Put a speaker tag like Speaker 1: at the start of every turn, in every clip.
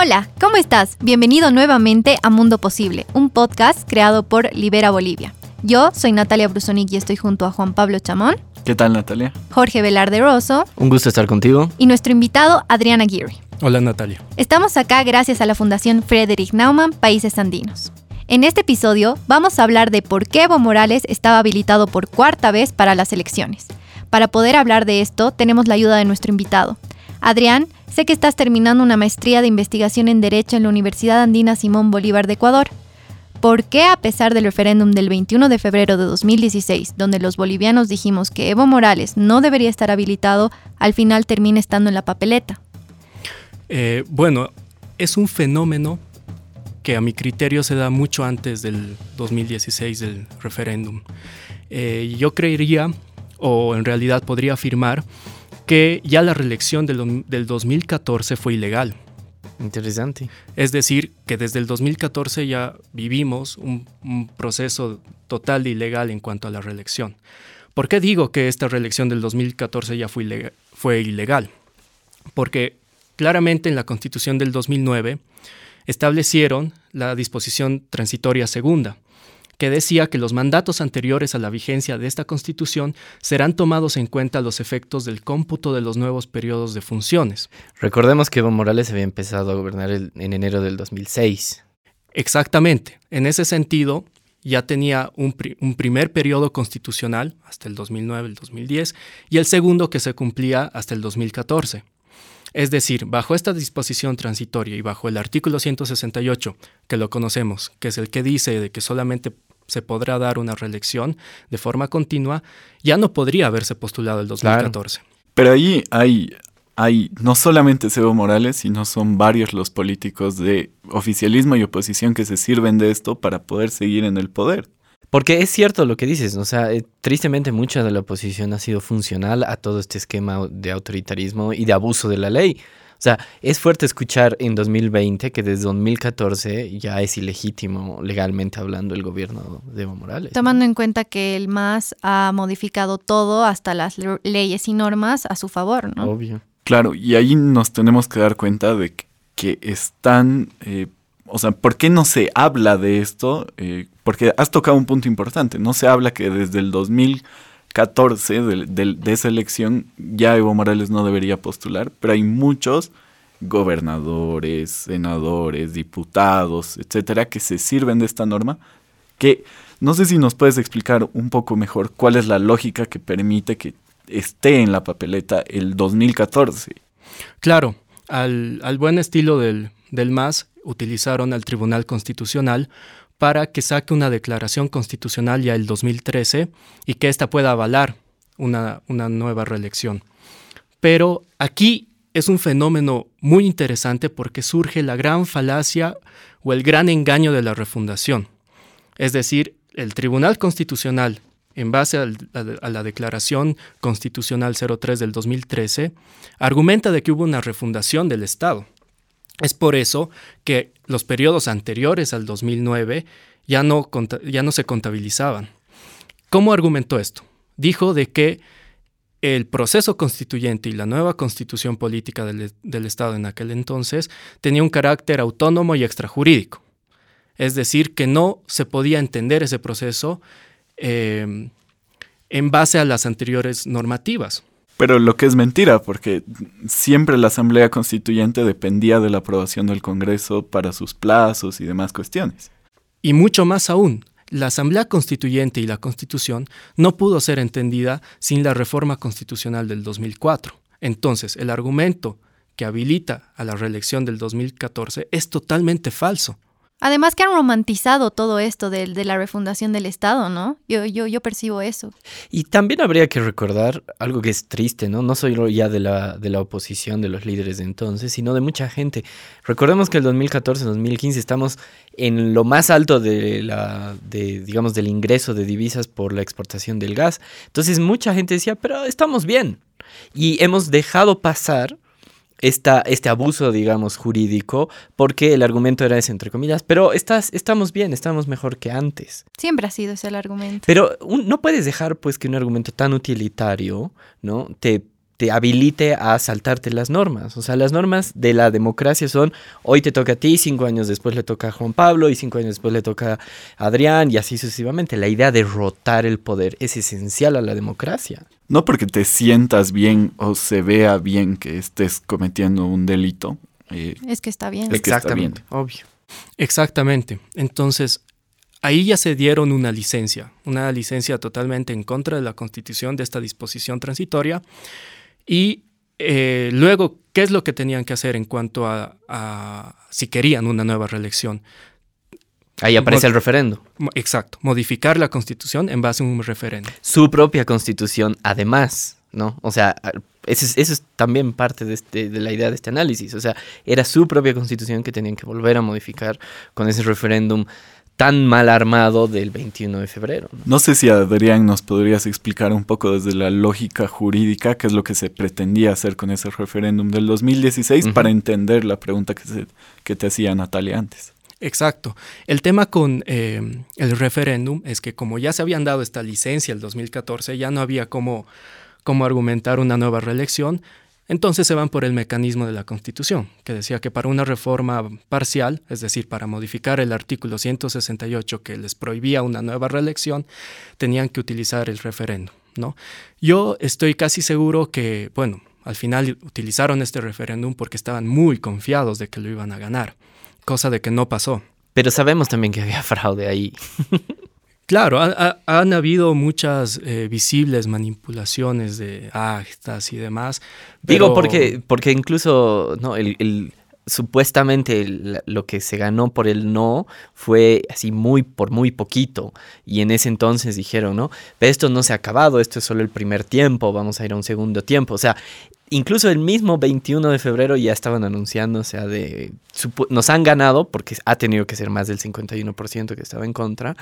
Speaker 1: Hola, ¿cómo estás? Bienvenido nuevamente a Mundo Posible, un podcast creado por Libera Bolivia. Yo soy Natalia Brusonic y estoy junto a Juan Pablo Chamón.
Speaker 2: ¿Qué tal, Natalia?
Speaker 1: Jorge Velarde Rosso.
Speaker 3: Un gusto estar contigo.
Speaker 1: Y nuestro invitado, Adriana Aguirre.
Speaker 4: Hola, Natalia.
Speaker 1: Estamos acá gracias a la Fundación Frederick Naumann Países Andinos. En este episodio vamos a hablar de por qué Evo Morales estaba habilitado por cuarta vez para las elecciones. Para poder hablar de esto, tenemos la ayuda de nuestro invitado. Adrián, sé que estás terminando una maestría de investigación en Derecho en la Universidad Andina Simón Bolívar de Ecuador. ¿Por qué a pesar del referéndum del 21 de febrero de 2016, donde los bolivianos dijimos que Evo Morales no debería estar habilitado, al final termina estando en la papeleta?
Speaker 4: Eh, bueno, es un fenómeno que a mi criterio se da mucho antes del 2016 del referéndum. Eh, yo creería, o en realidad podría afirmar, que ya la reelección del, del 2014 fue ilegal.
Speaker 3: Interesante.
Speaker 4: Es decir, que desde el 2014 ya vivimos un, un, proceso total de ilegal en cuanto a la reelección. ¿Por qué digo que esta reelección del 2014 ya fue ilegal? Fue ilegal? Porque claramente en la constitución del 2009 establecieron la disposición transitoria segunda, que decía que los mandatos anteriores a la vigencia de esta Constitución serán tomados en cuenta los efectos del cómputo de los nuevos periodos de funciones.
Speaker 3: Recordemos que Evo Morales había empezado a gobernar el, en enero del 2006.
Speaker 4: Exactamente. En ese sentido, ya tenía un, pri un, primer periodo constitucional hasta el 2009, el 2010, y el segundo que se cumplía hasta el 2014. Es decir, bajo esta disposición transitoria y bajo el artículo 168, que lo conocemos, que es el que dice de que solamente se podrá dar una reelección de forma continua, ya no podría haberse postulado el 2014.
Speaker 2: Claro. Pero ahí hay, hay no solamente Evo Morales, sino son varios los políticos de oficialismo y oposición que se sirven de esto para poder seguir en el poder.
Speaker 3: Porque es cierto lo que dices, o sea, eh, tristemente mucha de la oposición ha sido funcional a todo este esquema de autoritarismo y de abuso de la ley. O sea, es fuerte escuchar en 2020 que desde 2014 ya es ilegítimo legalmente hablando el gobierno de Evo Morales.
Speaker 1: Tomando en cuenta que el MAS ha modificado todo, hasta las leyes y normas a su favor, ¿no?
Speaker 3: Obvio.
Speaker 2: Claro, y ahí nos tenemos que dar cuenta de que están... Eh, o sea, ¿por qué no se habla de esto? Eh, porque has tocado un punto importante. No se habla que desde el 2014, de, de, de, esa elección, ya Evo Morales no debería postular, pero hay muchos gobernadores, senadores, diputados, etcétera, que se sirven de esta norma. Que no sé si nos puedes explicar un poco mejor cuál es la lógica que permite que esté en la papeleta el 2014.
Speaker 4: Claro, al, al buen estilo del, del MAS, utilizaron al Tribunal Constitucional para que saque una declaración constitucional ya el 2013 y que ésta pueda avalar una, una nueva reelección. Pero aquí es un fenómeno muy interesante porque surge la gran falacia o el gran engaño de la refundación. Es decir, el Tribunal Constitucional, en base a, a la Declaración Constitucional 03 del 2013, argumenta de que hubo una refundación del Estado. Es por eso que los periodos anteriores al 2009 ya no, ya no se contabilizaban. ¿Cómo argumentó esto? Dijo de que el proceso constituyente y la nueva constitución política del, Estado en aquel entonces tenía un carácter autónomo y extrajurídico. Es decir, que no se podía entender ese proceso eh, en base a las anteriores normativas.
Speaker 2: Pero lo que es mentira, porque siempre la Asamblea Constituyente dependía de la aprobación del Congreso para sus plazos y demás cuestiones.
Speaker 4: Y mucho más aún, la Asamblea Constituyente y la Constitución no pudo ser entendida sin la reforma constitucional del 2004. Entonces, el argumento que habilita a la reelección del 2014 es totalmente falso.
Speaker 1: Además que han romantizado todo esto de, de, la refundación del Estado, ¿no? Yo, yo, yo percibo eso.
Speaker 3: Y también habría que recordar algo que es triste, ¿no? No solo ya de la, de la oposición, de los líderes de entonces, sino de mucha gente. Recordemos que el 2014-2015 estamos en lo más alto de la, de, digamos, del ingreso de divisas por la exportación del gas. Entonces mucha gente decía, pero estamos bien. Y hemos dejado pasar esta, este abuso, digamos, jurídico, porque el argumento era ese, entre comillas, pero estás, estamos bien, estamos mejor que antes.
Speaker 1: Siempre ha sido ese el argumento.
Speaker 3: Pero un, no puedes dejar, pues, que un argumento tan utilitario, ¿no? Te, te habilite a saltarte las normas. O sea, las normas de la democracia son, hoy te toca a ti, cinco años después le toca a Juan Pablo y cinco años después le toca a Adrián y así sucesivamente. La idea de rotar el poder es esencial a la democracia.
Speaker 2: No porque te sientas bien o se vea bien que estés cometiendo un delito.
Speaker 1: eh, es que está bien.
Speaker 2: Es que está bien.
Speaker 3: obvio.
Speaker 4: Exactamente. Entonces, ahí ya se dieron una licencia, una licencia totalmente en contra de la constitución de esta disposición transitoria. Y eh, luego, ¿qué es lo que tenían que hacer en cuanto a, a si querían una nueva reelección?
Speaker 3: Ahí aparece el referendo.
Speaker 4: Exacto, modificar la constitución en base a un referendo.
Speaker 3: Su propia constitución, además, ¿no? O sea, eso es, eso es también parte de, este, de, la idea de este análisis. O sea, era su propia constitución que tenían que volver a modificar con ese referéndum tan mal armado del 21 de febrero.
Speaker 2: ¿no? no sé si Adrián nos podrías explicar un poco desde la lógica jurídica qué es lo que se pretendía hacer con ese referéndum del 2016 uh -huh. para entender la pregunta que, se, que te hacía Natalia antes.
Speaker 4: Exacto. El tema con eh, el referéndum es que como ya se habían dado esta licencia el 2014, ya no había cómo, argumentar una nueva reelección, entonces se van por el mecanismo de la Constitución, que decía que para una reforma parcial, es decir, para modificar el artículo 168 que les prohibía una nueva reelección, tenían que utilizar el referéndum. ¿no? Yo estoy casi seguro que, bueno, al final utilizaron este referéndum porque estaban muy confiados de que lo iban a ganar cosa de que no pasó.
Speaker 3: Pero sabemos también que había fraude ahí.
Speaker 4: claro, ha, ha, han habido muchas eh, visibles manipulaciones de actas y demás.
Speaker 3: Pero... Digo, porque, porque incluso no, el, el supuestamente el, lo que se ganó por el no fue así muy por muy poquito y en ese entonces dijeron no pero esto no se ha acabado esto es solo el primer tiempo vamos a ir a un segundo tiempo o sea incluso el mismo 21 de febrero ya estaban anunciando, o sea, de nos han ganado porque ha tenido que ser más del 51% que estaba en contra,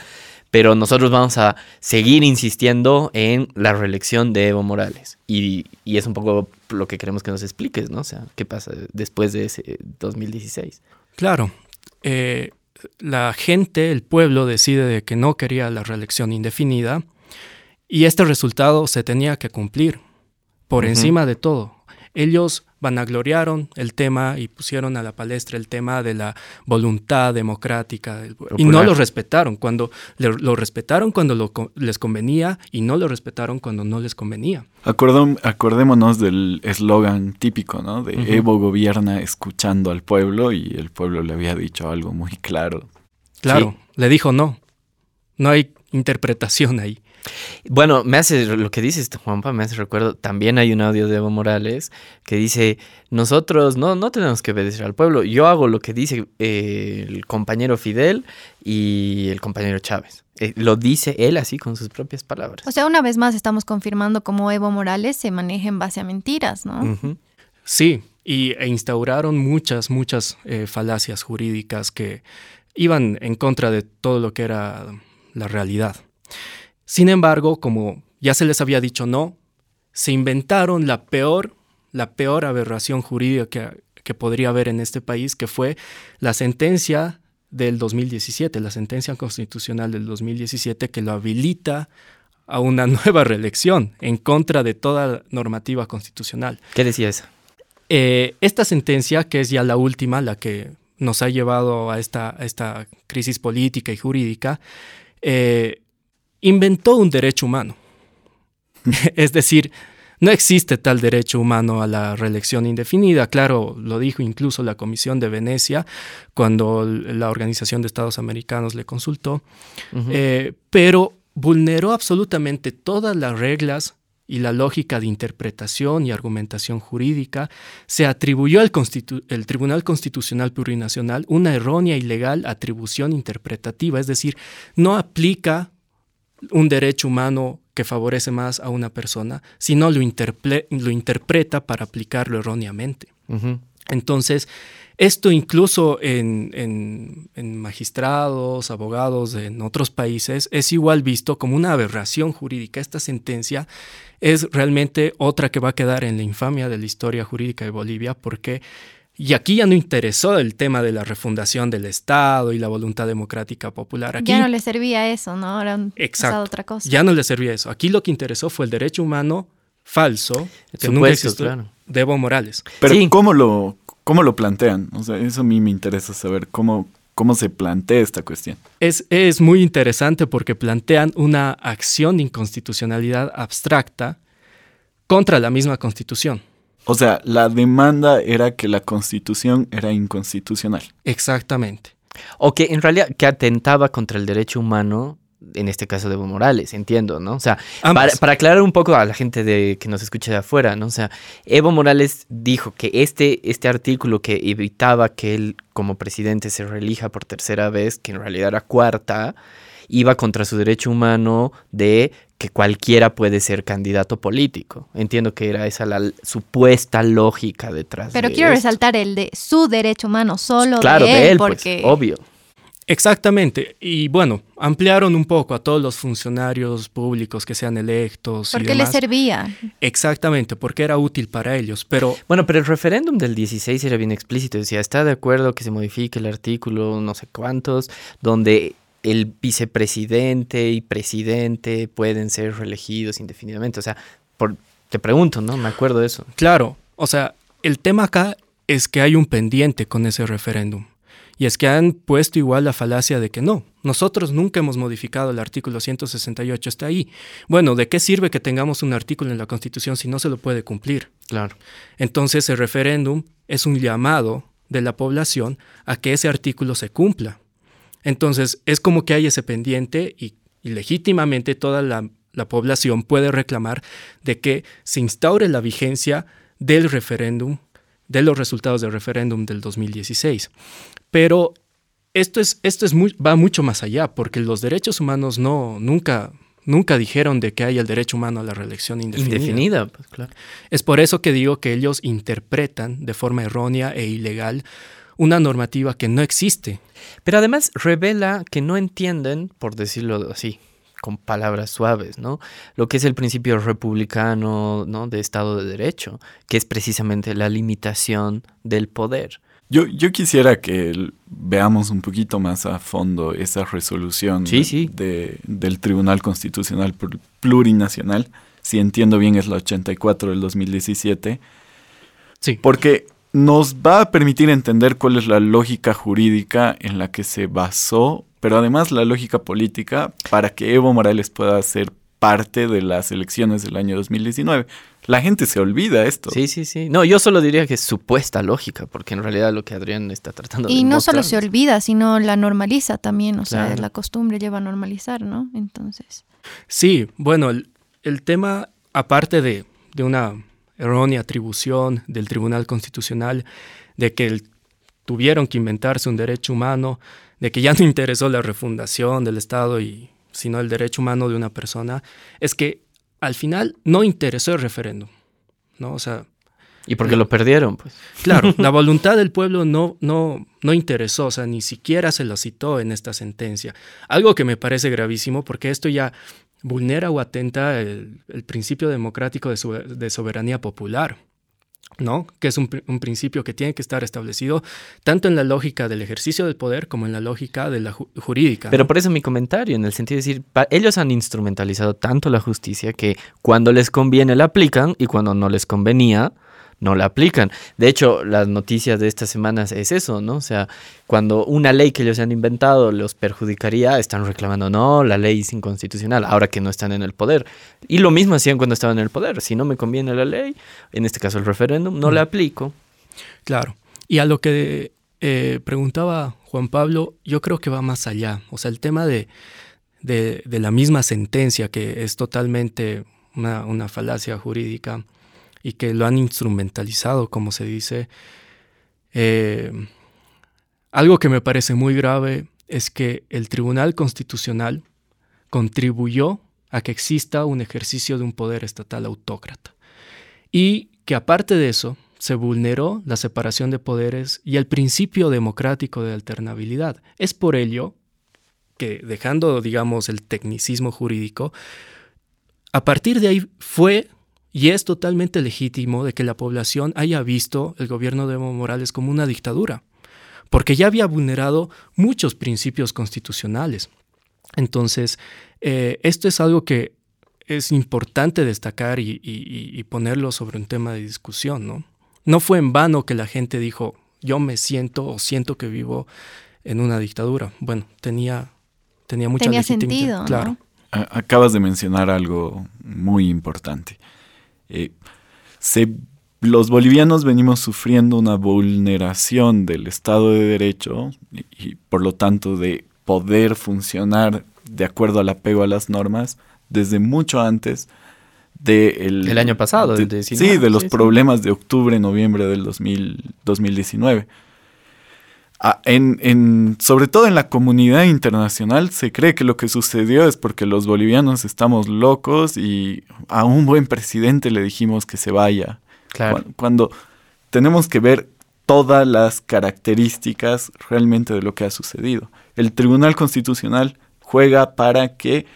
Speaker 3: pero nosotros vamos a seguir insistiendo en la reelección de Evo Morales. Y, y es un poco lo que queremos que nos expliques, ¿no? O sea, ¿qué pasa después de ese 2016?
Speaker 4: Claro. Eh, la gente, el pueblo decide de que no quería la reelección indefinida y este resultado se tenía que cumplir por uh -huh. encima de todo. Ellos vanagloriaron el tema y pusieron a la palestra el tema de la voluntad democrática del pueblo. Y no lo respetaron cuando le, lo respetaron cuando lo, les convenía y no lo respetaron cuando no les convenía.
Speaker 2: Acordó, acordémonos del eslogan típico, ¿no? De uh -huh. Evo gobierna escuchando al pueblo y el pueblo le había dicho algo muy claro.
Speaker 4: Claro, sí. le dijo no. No hay interpretación ahí.
Speaker 3: Bueno, me hace lo que dices, Juanpa, me hace recuerdo, también hay un audio de Evo Morales que dice, nosotros no, no tenemos que obedecer al pueblo, yo hago lo que dice eh, el compañero Fidel y el compañero Chávez. Eh, lo dice él así con sus propias palabras.
Speaker 1: O sea, una vez más estamos confirmando cómo Evo Morales se maneja en base a mentiras, ¿no?
Speaker 4: Uh -huh. Sí, y e instauraron muchas, muchas eh, falacias jurídicas que iban en contra de todo lo que era la realidad. Sin embargo, como ya se les había dicho no, se inventaron la peor, la peor aberración jurídica que, que, podría haber en este país, que fue la sentencia del 2017, la sentencia constitucional del 2017 que lo habilita a una nueva reelección en contra de toda normativa constitucional.
Speaker 3: ¿Qué decía esa?
Speaker 4: Eh, esta sentencia, que es ya la última, la que nos ha llevado a esta, a esta crisis política y jurídica, eh, inventó un derecho humano. es decir, no existe tal derecho humano a la reelección indefinida. Claro, lo dijo incluso la Comisión de Venecia cuando la Organización de Estados Americanos le consultó, uh -huh. eh, pero vulneró absolutamente todas las reglas y la lógica de interpretación y argumentación jurídica, se atribuyó al Constitu el Tribunal Constitucional Plurinacional una errónea y legal atribución interpretativa, es decir, no aplica un derecho humano que favorece más a una persona, sino lo, lo interpreta para aplicarlo erróneamente. Uh -huh. Entonces, esto incluso en, en, en, magistrados, abogados en otros países es igual visto como una aberración jurídica. Esta sentencia es realmente otra que va a quedar en la infamia de la historia jurídica de Bolivia porque y aquí ya no interesó el tema de la refundación del Estado y la voluntad democrática popular. Aquí,
Speaker 1: ya no le servía eso, ¿no? Ahora han
Speaker 4: exacto,
Speaker 1: otra cosa.
Speaker 4: Ya no le servía eso. Aquí lo que interesó fue el derecho humano falso que nunca existió
Speaker 3: claro.
Speaker 4: de Evo Morales.
Speaker 2: Pero
Speaker 3: Sí.
Speaker 2: ¿cómo, lo, ¿cómo lo plantean? O sea, eso a mí me interesa saber cómo, cómo se plantea esta cuestión.
Speaker 4: Es, es muy interesante porque plantean una acción de inconstitucionalidad abstracta contra la misma constitución.
Speaker 2: O sea, la demanda era que la constitución era inconstitucional.
Speaker 4: Exactamente.
Speaker 3: O que en realidad que atentaba contra el derecho humano, en este caso de Evo Morales, entiendo, ¿no? O sea, para, para aclarar un poco a la gente de, que nos escucha de afuera, ¿no? O sea, Evo Morales dijo que este, este artículo que evitaba que él como presidente se reelija por tercera vez, que en realidad era cuarta, iba contra su derecho humano de que cualquiera puede ser candidato político. Entiendo que era esa la supuesta lógica detrás
Speaker 1: Pero
Speaker 3: de
Speaker 1: quiero
Speaker 3: esto.
Speaker 1: resaltar el de su derecho humano, solo
Speaker 3: Claro,
Speaker 1: de él,
Speaker 3: pues,
Speaker 1: porque
Speaker 3: obvio.
Speaker 4: Exactamente. Y bueno, ampliaron un poco a todos los funcionarios públicos que sean electos. y
Speaker 1: porque le
Speaker 4: demás.
Speaker 1: servía.
Speaker 4: Exactamente, porque era útil para ellos. Pero
Speaker 3: Bueno, pero el referéndum del 16 era bien explícito. Decía, está de acuerdo que se modifique el artículo no sé cuántos, donde el vicepresidente y presidente pueden ser reelegidos indefinidamente. O sea, por, te pregunto, ¿no? Me acuerdo de eso.
Speaker 4: claro, o sea, el tema acá es que hay un pendiente con ese referéndum. Y es que han puesto igual la falacia de que no, nosotros nunca hemos modificado el artículo 168, está ahí. Bueno, ¿de qué sirve que tengamos un artículo en la Constitución si no se lo puede cumplir?
Speaker 3: Claro.
Speaker 4: Entonces el referéndum es un llamado de la población a que ese artículo se cumpla. Entonces es como que hay ese pendiente y, y legítimamente toda la, la población puede reclamar de que se instaure la vigencia del referéndum, de los resultados del referéndum del 2016. Pero esto, es, esto es muy- va mucho más allá, porque los derechos humanos no, nunca, nunca dijeron de que haya el derecho humano a la reelección indefinida.
Speaker 3: Indefinida, pues claro.
Speaker 4: Es por eso que digo que ellos interpretan de forma errónea e ilegal una normativa que no existe.
Speaker 3: Pero además revela que no entienden, por decirlo así, con palabras suaves, ¿no? Lo que es el principio republicano, ¿no? De Estado de Derecho, que es precisamente la limitación del poder.
Speaker 2: Yo, yo quisiera que l- veamos un poquito más a fondo esa resolución
Speaker 3: Sí,
Speaker 2: de-
Speaker 3: sí.
Speaker 2: de- del Tribunal Constitucional Plur- Plurinacional. Si entiendo bien es la 84 del 2017.
Speaker 4: Sí.
Speaker 2: Porque nos va a permitir entender cuál es la lógica jurídica en la que se basó, pero además la lógica política para que Evo Morales pueda ser parte de las elecciones del año 2019. La gente se olvida esto.
Speaker 3: Sí, sí, sí. No, yo solo diría que es supuesta lógica, porque en realidad lo que Adrián está tratando de
Speaker 1: Y no solo se olvida, sino la normaliza también. O sea, la costumbre lleva a normalizar, ¿no? Entonces.
Speaker 4: Sí, bueno, el, el tema, aparte de, de una errónea atribución del Tribunal Constitucional, de que el- tuvieron que inventarse un derecho humano, de que ya no interesó la refundación del Estado y sino el derecho humano de una persona, es que al final no interesó el referéndum, ¿no? O sea,
Speaker 3: Y porque lo perdieron, pues.
Speaker 4: Claro, la voluntad del pueblo no, no, no interesó, o sea, ni siquiera se lo citó en esta sentencia. Algo que me parece gravísimo porque esto ya vulnera o atenta el, el principio democrático de, sobe- de soberanía popular, ¿no? Que es un, pri- un principio que tiene que estar establecido tanto en la lógica del ejercicio del poder como en la lógica de la ju- jurídica.
Speaker 3: Pero
Speaker 4: ¿no?
Speaker 3: por eso mi comentario, en el sentido de decir, ellos han instrumentalizado tanto la justicia que cuando les conviene la aplican y cuando no les convenía, no la aplican. De hecho, las noticias de estas semanas es eso, ¿no? O sea, cuando una ley que ellos han inventado los perjudicaría, están reclamando, no, la ley es inconstitucional, ahora que no están en el poder. Y lo mismo hacían cuando estaban en el poder. Si no me conviene la ley, en este caso el referéndum, no la aplico.
Speaker 4: Claro. Y a lo que eh, preguntaba Juan Pablo, yo creo que va más allá. O sea, el tema de, de, de la misma sentencia, que es totalmente una, una falacia jurídica y que lo han instrumentalizado, como se dice. eh, algo que me parece muy grave es que el Tribunal Constitucional contribuyó a que exista un ejercicio de un poder estatal autócrata. Y que aparte de eso, se vulneró la separación de poderes y el principio democrático de alternabilidad. Es por ello que, dejando, digamos, el tecnicismo jurídico, a partir de ahí fue y es totalmente legítimo de que la población haya visto el gobierno de Evo Morales como una dictadura, porque ya había vulnerado muchos principios constitucionales. Entonces, eh, esto es algo que es importante destacar y, y, ponerlo sobre un tema de discusión, ¿no? No fue en vano que la gente dijo, yo me siento o siento que vivo en una dictadura. Bueno, tenía, tenía mucha
Speaker 1: tenía sentido,
Speaker 4: claro.
Speaker 2: Acabas de mencionar algo muy importante. Eh, los bolivianos venimos sufriendo una vulneración del Estado de Derecho y, por lo tanto de poder funcionar de acuerdo al apego a las normas desde mucho antes del
Speaker 3: el año pasado,
Speaker 2: sí, de los problemas de octubre, noviembre del 2019. Ah, en, sobre todo en la comunidad internacional se cree que lo que sucedió es porque los bolivianos estamos locos y a un buen presidente le dijimos que se vaya. Cuando, tenemos que ver todas las características realmente de lo que ha sucedido. El Tribunal Constitucional juega para que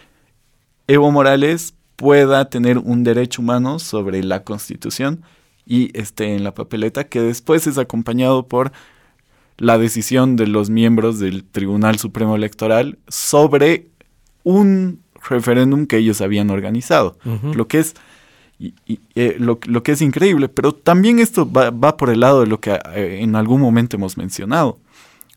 Speaker 2: Evo Morales pueda tener un derecho humano sobre la Constitución y esté en la papeleta, que después es acompañado por la decisión de los miembros del Tribunal Supremo Electoral sobre un referéndum que ellos habían organizado, lo que es eh, lo, que es increíble, pero también esto va, por el lado de lo que eh, en algún momento hemos mencionado.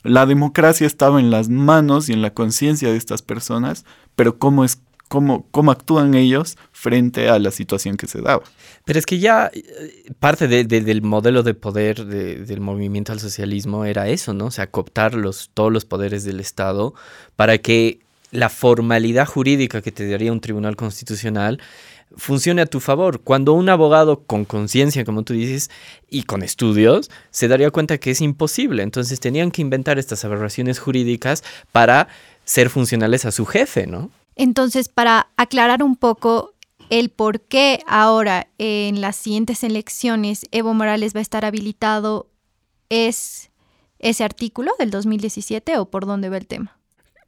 Speaker 2: La democracia estaba en las manos y en la conciencia de estas personas, pero cómo es cómo, cómo actúan ellos frente a la situación que se daba.
Speaker 3: Pero es que ya eh, parte del modelo de poder del movimiento al socialismo era eso, ¿no? O sea, cooptar los, todos los poderes del Estado para que la formalidad jurídica que te daría un tribunal constitucional funcione a tu favor. Cuando un abogado con conciencia, como tú dices, y con estudios, se daría cuenta que es imposible. Entonces tenían que inventar estas aberraciones jurídicas para ser funcionales a su jefe, ¿no?
Speaker 1: Entonces, para aclarar un poco el por qué ahora en las siguientes elecciones Evo Morales va a estar habilitado, ¿es ese artículo del 2017 o por dónde va el tema?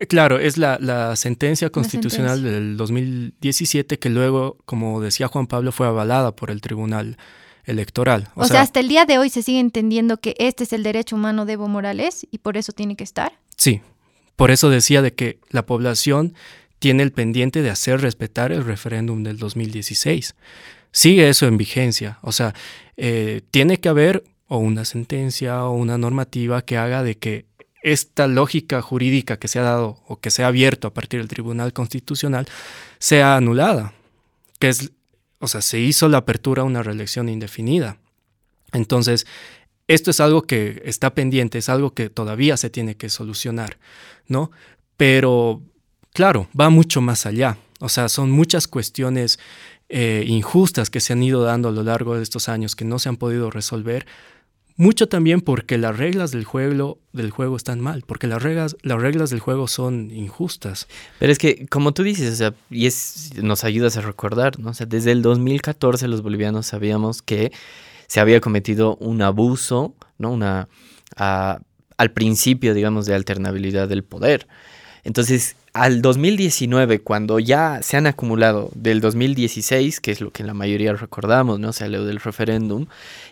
Speaker 4: Claro, es la, sentencia constitucional del 2017 que luego, como decía Juan Pablo, fue avalada por el Tribunal Electoral.
Speaker 1: O, sea, hasta el día de hoy se sigue entendiendo que este es el derecho humano de Evo Morales y por eso tiene que estar.
Speaker 4: Sí, por eso decía de que la población tiene el pendiente de hacer respetar el referéndum del 2016. Sigue eso en vigencia, o sea, eh, tiene que haber o una sentencia o una normativa que haga de que esta lógica jurídica que se ha dado o que se ha abierto a partir del Tribunal Constitucional sea anulada, que es, o sea, se hizo la apertura a una reelección indefinida. Entonces, esto es algo que está pendiente, es algo que todavía se tiene que solucionar, ¿no? Pero, claro, va mucho más allá. O sea, son muchas cuestiones eh, injustas que se han ido dando a lo largo de estos años que no se han podido resolver mucho también porque las reglas del juego, del juego están mal, porque las reglas, las reglas del juego son injustas.
Speaker 3: Pero es que, como tú dices, o sea, y es, nos ayudas a recordar, ¿no? O sea, desde el 2014 los bolivianos sabíamos que se había cometido un abuso, ¿no? Una, al principio, digamos, de alternabilidad del poder. Entonces, al 2019, cuando ya se han acumulado del 2016, que es lo que la mayoría recordamos, ¿no? O sea, lo del referéndum,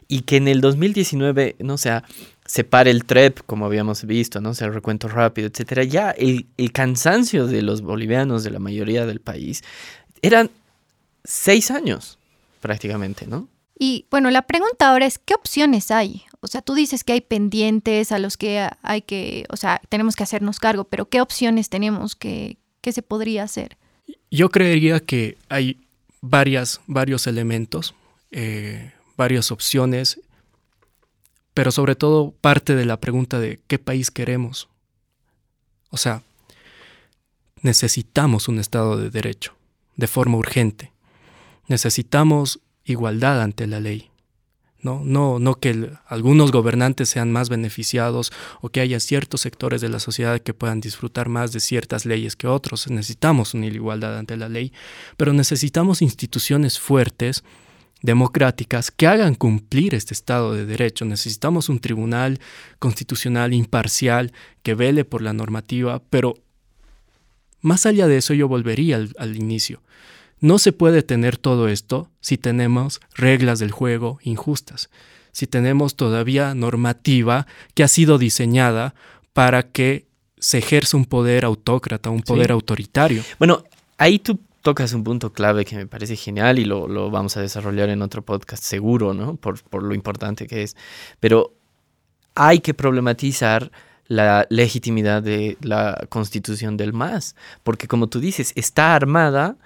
Speaker 3: y que en el 2019, no sea, se pare el TREP, como habíamos visto, ¿no? O sea, el recuento rápido, etcétera. Ya el, el cansancio de los bolivianos, de la mayoría del país, eran seis años, prácticamente, ¿no?
Speaker 1: Y bueno, la pregunta ahora es, ¿qué opciones hay? O sea, tú dices que hay pendientes a los que hay que, o sea, tenemos que hacernos cargo, pero ¿qué opciones tenemos que, que se podría hacer?
Speaker 4: Yo creería que hay varias, varios elementos, eh, varias opciones, pero sobre todo parte de la pregunta de qué país queremos. O sea, necesitamos un Estado de Derecho de forma urgente. Necesitamos igualdad ante la ley. No, no, no que algunos gobernantes sean más beneficiados o que haya ciertos sectores de la sociedad que puedan disfrutar más de ciertas leyes que otros. Necesitamos una igualdad ante la ley, pero necesitamos instituciones fuertes, democráticas, que hagan cumplir este Estado de Derecho. Necesitamos un tribunal constitucional imparcial que vele por la normativa, pero más allá de eso yo volvería al, al inicio. No se puede tener todo esto si tenemos reglas del juego injustas, si tenemos todavía normativa que ha sido diseñada para que se ejerza un poder autócrata, un poder autoritario.
Speaker 3: Bueno, ahí tú tocas un punto clave que me parece genial y lo, lo vamos a desarrollar en otro podcast seguro, ¿no? Por, por lo importante que es. Pero hay que problematizar la legitimidad de la constitución del MAS, porque como tú dices, está armada,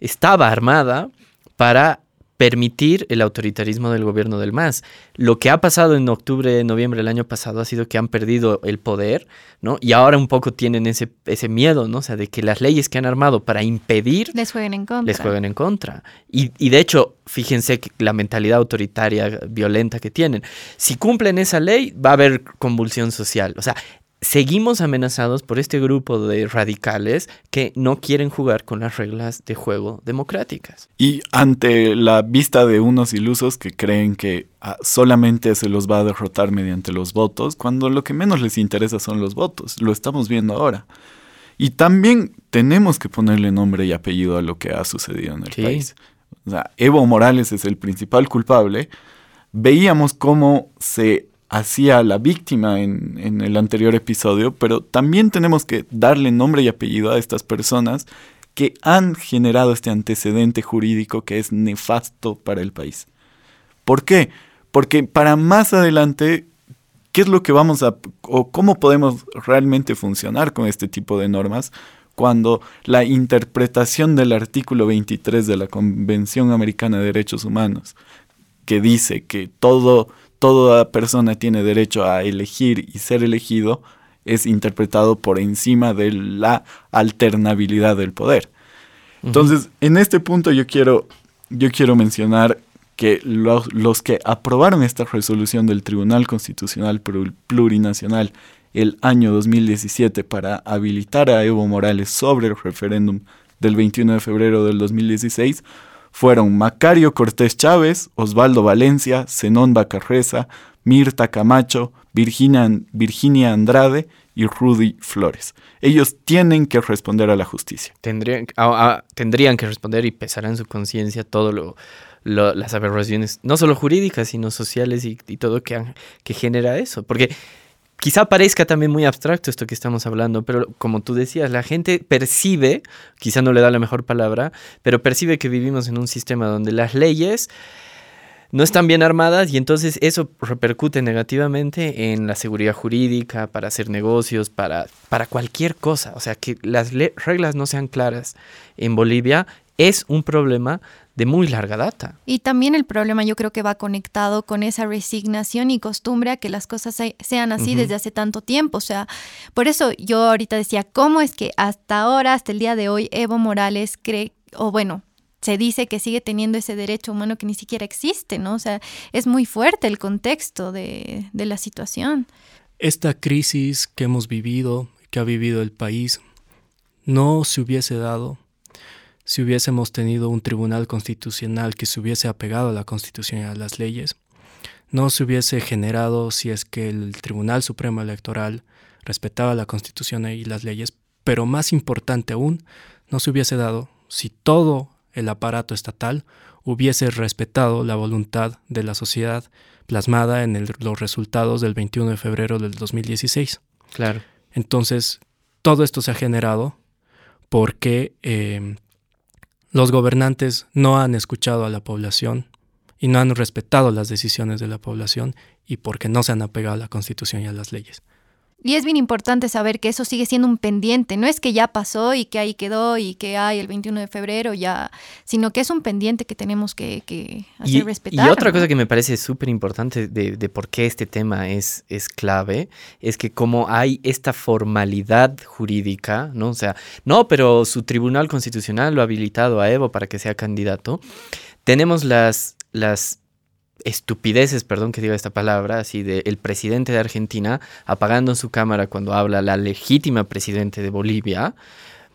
Speaker 3: estaba armada para permitir el autoritarismo del gobierno del MAS. Lo que ha pasado en octubre, noviembre del año pasado ha sido que han perdido el poder, ¿no? Y ahora un poco tienen ese, ese miedo, ¿no? O sea, de que las leyes que han armado para impedir...
Speaker 1: Les jueguen en contra.
Speaker 3: Les jueguen en contra. Y, y de hecho, fíjense que la mentalidad autoritaria, violenta que tienen. Si cumplen esa ley, va a haber convulsión social. O sea, seguimos amenazados por este grupo de radicales que no quieren jugar con las reglas de juego democráticas.
Speaker 2: Y ante la vista de unos ilusos que creen que ah, solamente se los va a derrotar mediante los votos, cuando lo que menos les interesa son los votos, lo estamos viendo ahora. Y también tenemos que ponerle nombre y apellido a lo que ha sucedido en el
Speaker 3: Sí.
Speaker 2: país. O sea, Evo Morales es el principal culpable. Veíamos cómo se hacía la víctima en, en el anterior episodio, pero también tenemos que darle nombre y apellido a estas personas que han generado este antecedente jurídico que es nefasto para el país. ¿Por qué? Porque para más adelante, ¿qué es lo que vamos a, o cómo podemos realmente funcionar con este tipo de normas cuando la interpretación del artículo 23 de la Convención Americana de Derechos Humanos, que dice que todo, toda persona tiene derecho a elegir y ser elegido, es interpretado por encima de la alternabilidad del poder. Entonces, en este punto yo quiero, yo quiero mencionar que los, los que aprobaron esta resolución del Tribunal Constitucional Plur- Plurinacional el año 2017 para habilitar a Evo Morales sobre el referéndum del 21 de febrero del 2016 fueron Macario Cortés Chávez, Osvaldo Valencia, Zenón Bacarreza, Mirta Camacho, Virginia, Andrade y Rudy Flores. Ellos tienen que responder a la justicia.
Speaker 3: Tendrían, ah, ah, que responder y pesará en su conciencia todo lo, las aberraciones, no solo jurídicas, sino sociales y, todo que, que genera eso. Porque quizá parezca también muy abstracto esto que estamos hablando, pero como tú decías, la gente percibe, quizá no le da la mejor palabra, pero percibe que vivimos en un sistema donde las leyes no están bien armadas y entonces eso repercute negativamente en la seguridad jurídica, para hacer negocios, para, para cualquier cosa. O sea, que las reglas no sean claras en Bolivia es un problema de muy larga data.
Speaker 1: Y también el problema yo creo que va conectado con esa resignación y costumbre a que las cosas se- sean así desde hace tanto tiempo. O sea, por eso yo ahorita decía, ¿cómo es que hasta ahora, hasta el día de hoy, Evo Morales cree, o bueno, se dice que sigue teniendo ese derecho humano que ni siquiera existe, ¿no? O sea, es muy fuerte el contexto de, de la situación.
Speaker 4: Esta crisis que hemos vivido, que ha vivido el país, no se hubiese dado si hubiésemos tenido un tribunal constitucional que se hubiese apegado a la constitución y a las leyes. No se hubiese generado si es que el Tribunal Supremo Electoral respetaba la constitución y las leyes, pero más importante aún, no se hubiese dado si todo el aparato estatal hubiese respetado la voluntad de la sociedad plasmada en el- los resultados del 21 de febrero del 2016.
Speaker 3: Claro.
Speaker 4: Entonces, todo esto se ha generado porque eh, los gobernantes no han escuchado a la población y no han respetado las decisiones de la población y porque no se han apegado a la constitución y a las leyes.
Speaker 1: Y es bien importante saber que eso sigue siendo un pendiente. No es que ya pasó y que ahí quedó y que hay el 21 de febrero ya, sino que es un pendiente que tenemos que, que hacer
Speaker 3: Y,
Speaker 1: respetar.
Speaker 3: y otra
Speaker 1: ¿no?
Speaker 3: cosa que me parece súper importante de, de por qué este tema es, es clave es que como hay esta formalidad jurídica, ¿no? O sea, no, pero su tribunal constitucional lo ha habilitado a Evo para que sea candidato, tenemos las, las estupideces, perdón que diga esta palabra, así de el presidente de Argentina apagando su cámara cuando habla la legítima presidente de Bolivia,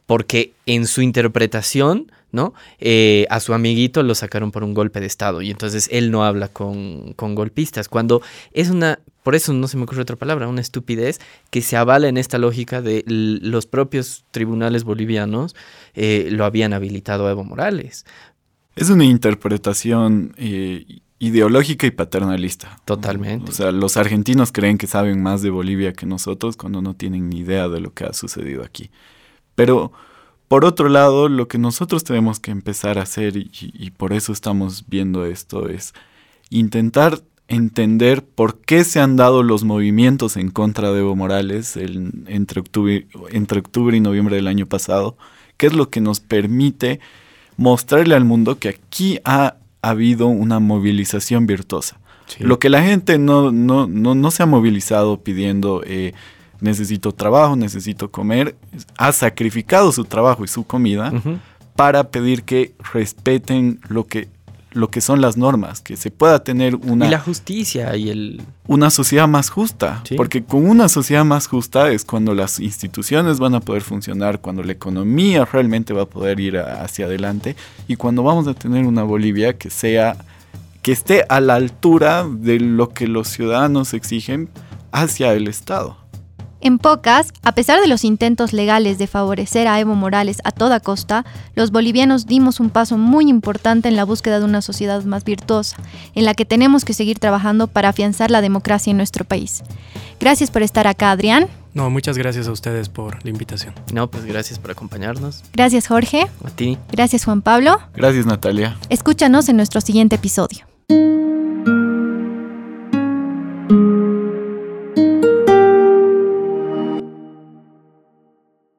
Speaker 3: porque en su interpretación, ¿no? Eh, a su amiguito lo sacaron por un golpe de Estado y entonces él no habla con, con golpistas, cuando es una, por eso no se me ocurre otra palabra, una estupidez que se avala en esta lógica de los propios tribunales bolivianos eh, lo habían habilitado a Evo Morales.
Speaker 2: Es una interpretación eh, ideológica y paternalista.
Speaker 3: Totalmente.
Speaker 2: O sea, los argentinos creen que saben más de Bolivia que nosotros cuando no tienen ni idea de lo que ha sucedido aquí. Pero, Por otro lado, lo que nosotros tenemos que empezar a hacer, y, y por eso estamos viendo esto, es intentar entender por qué se han dado los movimientos en contra de Evo Morales el, entre, octubre, entre octubre y noviembre del año pasado, qué es lo que nos permite mostrarle al mundo que aquí ha habido una movilización virtuosa. Sí. Lo que la gente no, no, no, no se ha movilizado pidiendo eh, necesito trabajo, necesito comer, ha sacrificado su trabajo y su comida uh -huh. para pedir que respeten lo que lo que son las normas, que se pueda tener una...
Speaker 3: Y la justicia y el...
Speaker 2: Una sociedad más justa, sí. porque con una sociedad más justa es cuando las instituciones van a poder funcionar, cuando la economía realmente va a poder ir a, hacia adelante y cuando vamos a tener una Bolivia que sea, que esté a la altura de lo que los ciudadanos exigen hacia el Estado.
Speaker 1: En pocas, a pesar de los intentos legales de favorecer a Evo Morales a toda costa, los bolivianos dimos un paso muy importante en la búsqueda de una sociedad más virtuosa, en la que tenemos que seguir trabajando para afianzar la democracia en nuestro país. Gracias por estar acá, Adrián.
Speaker 4: No, muchas gracias a ustedes por la invitación.
Speaker 3: No, pues gracias por acompañarnos.
Speaker 1: Gracias, Jorge.
Speaker 3: A ti.
Speaker 1: Gracias, Juan Pablo.
Speaker 2: Gracias, Natalia.
Speaker 1: Escúchanos en nuestro siguiente episodio.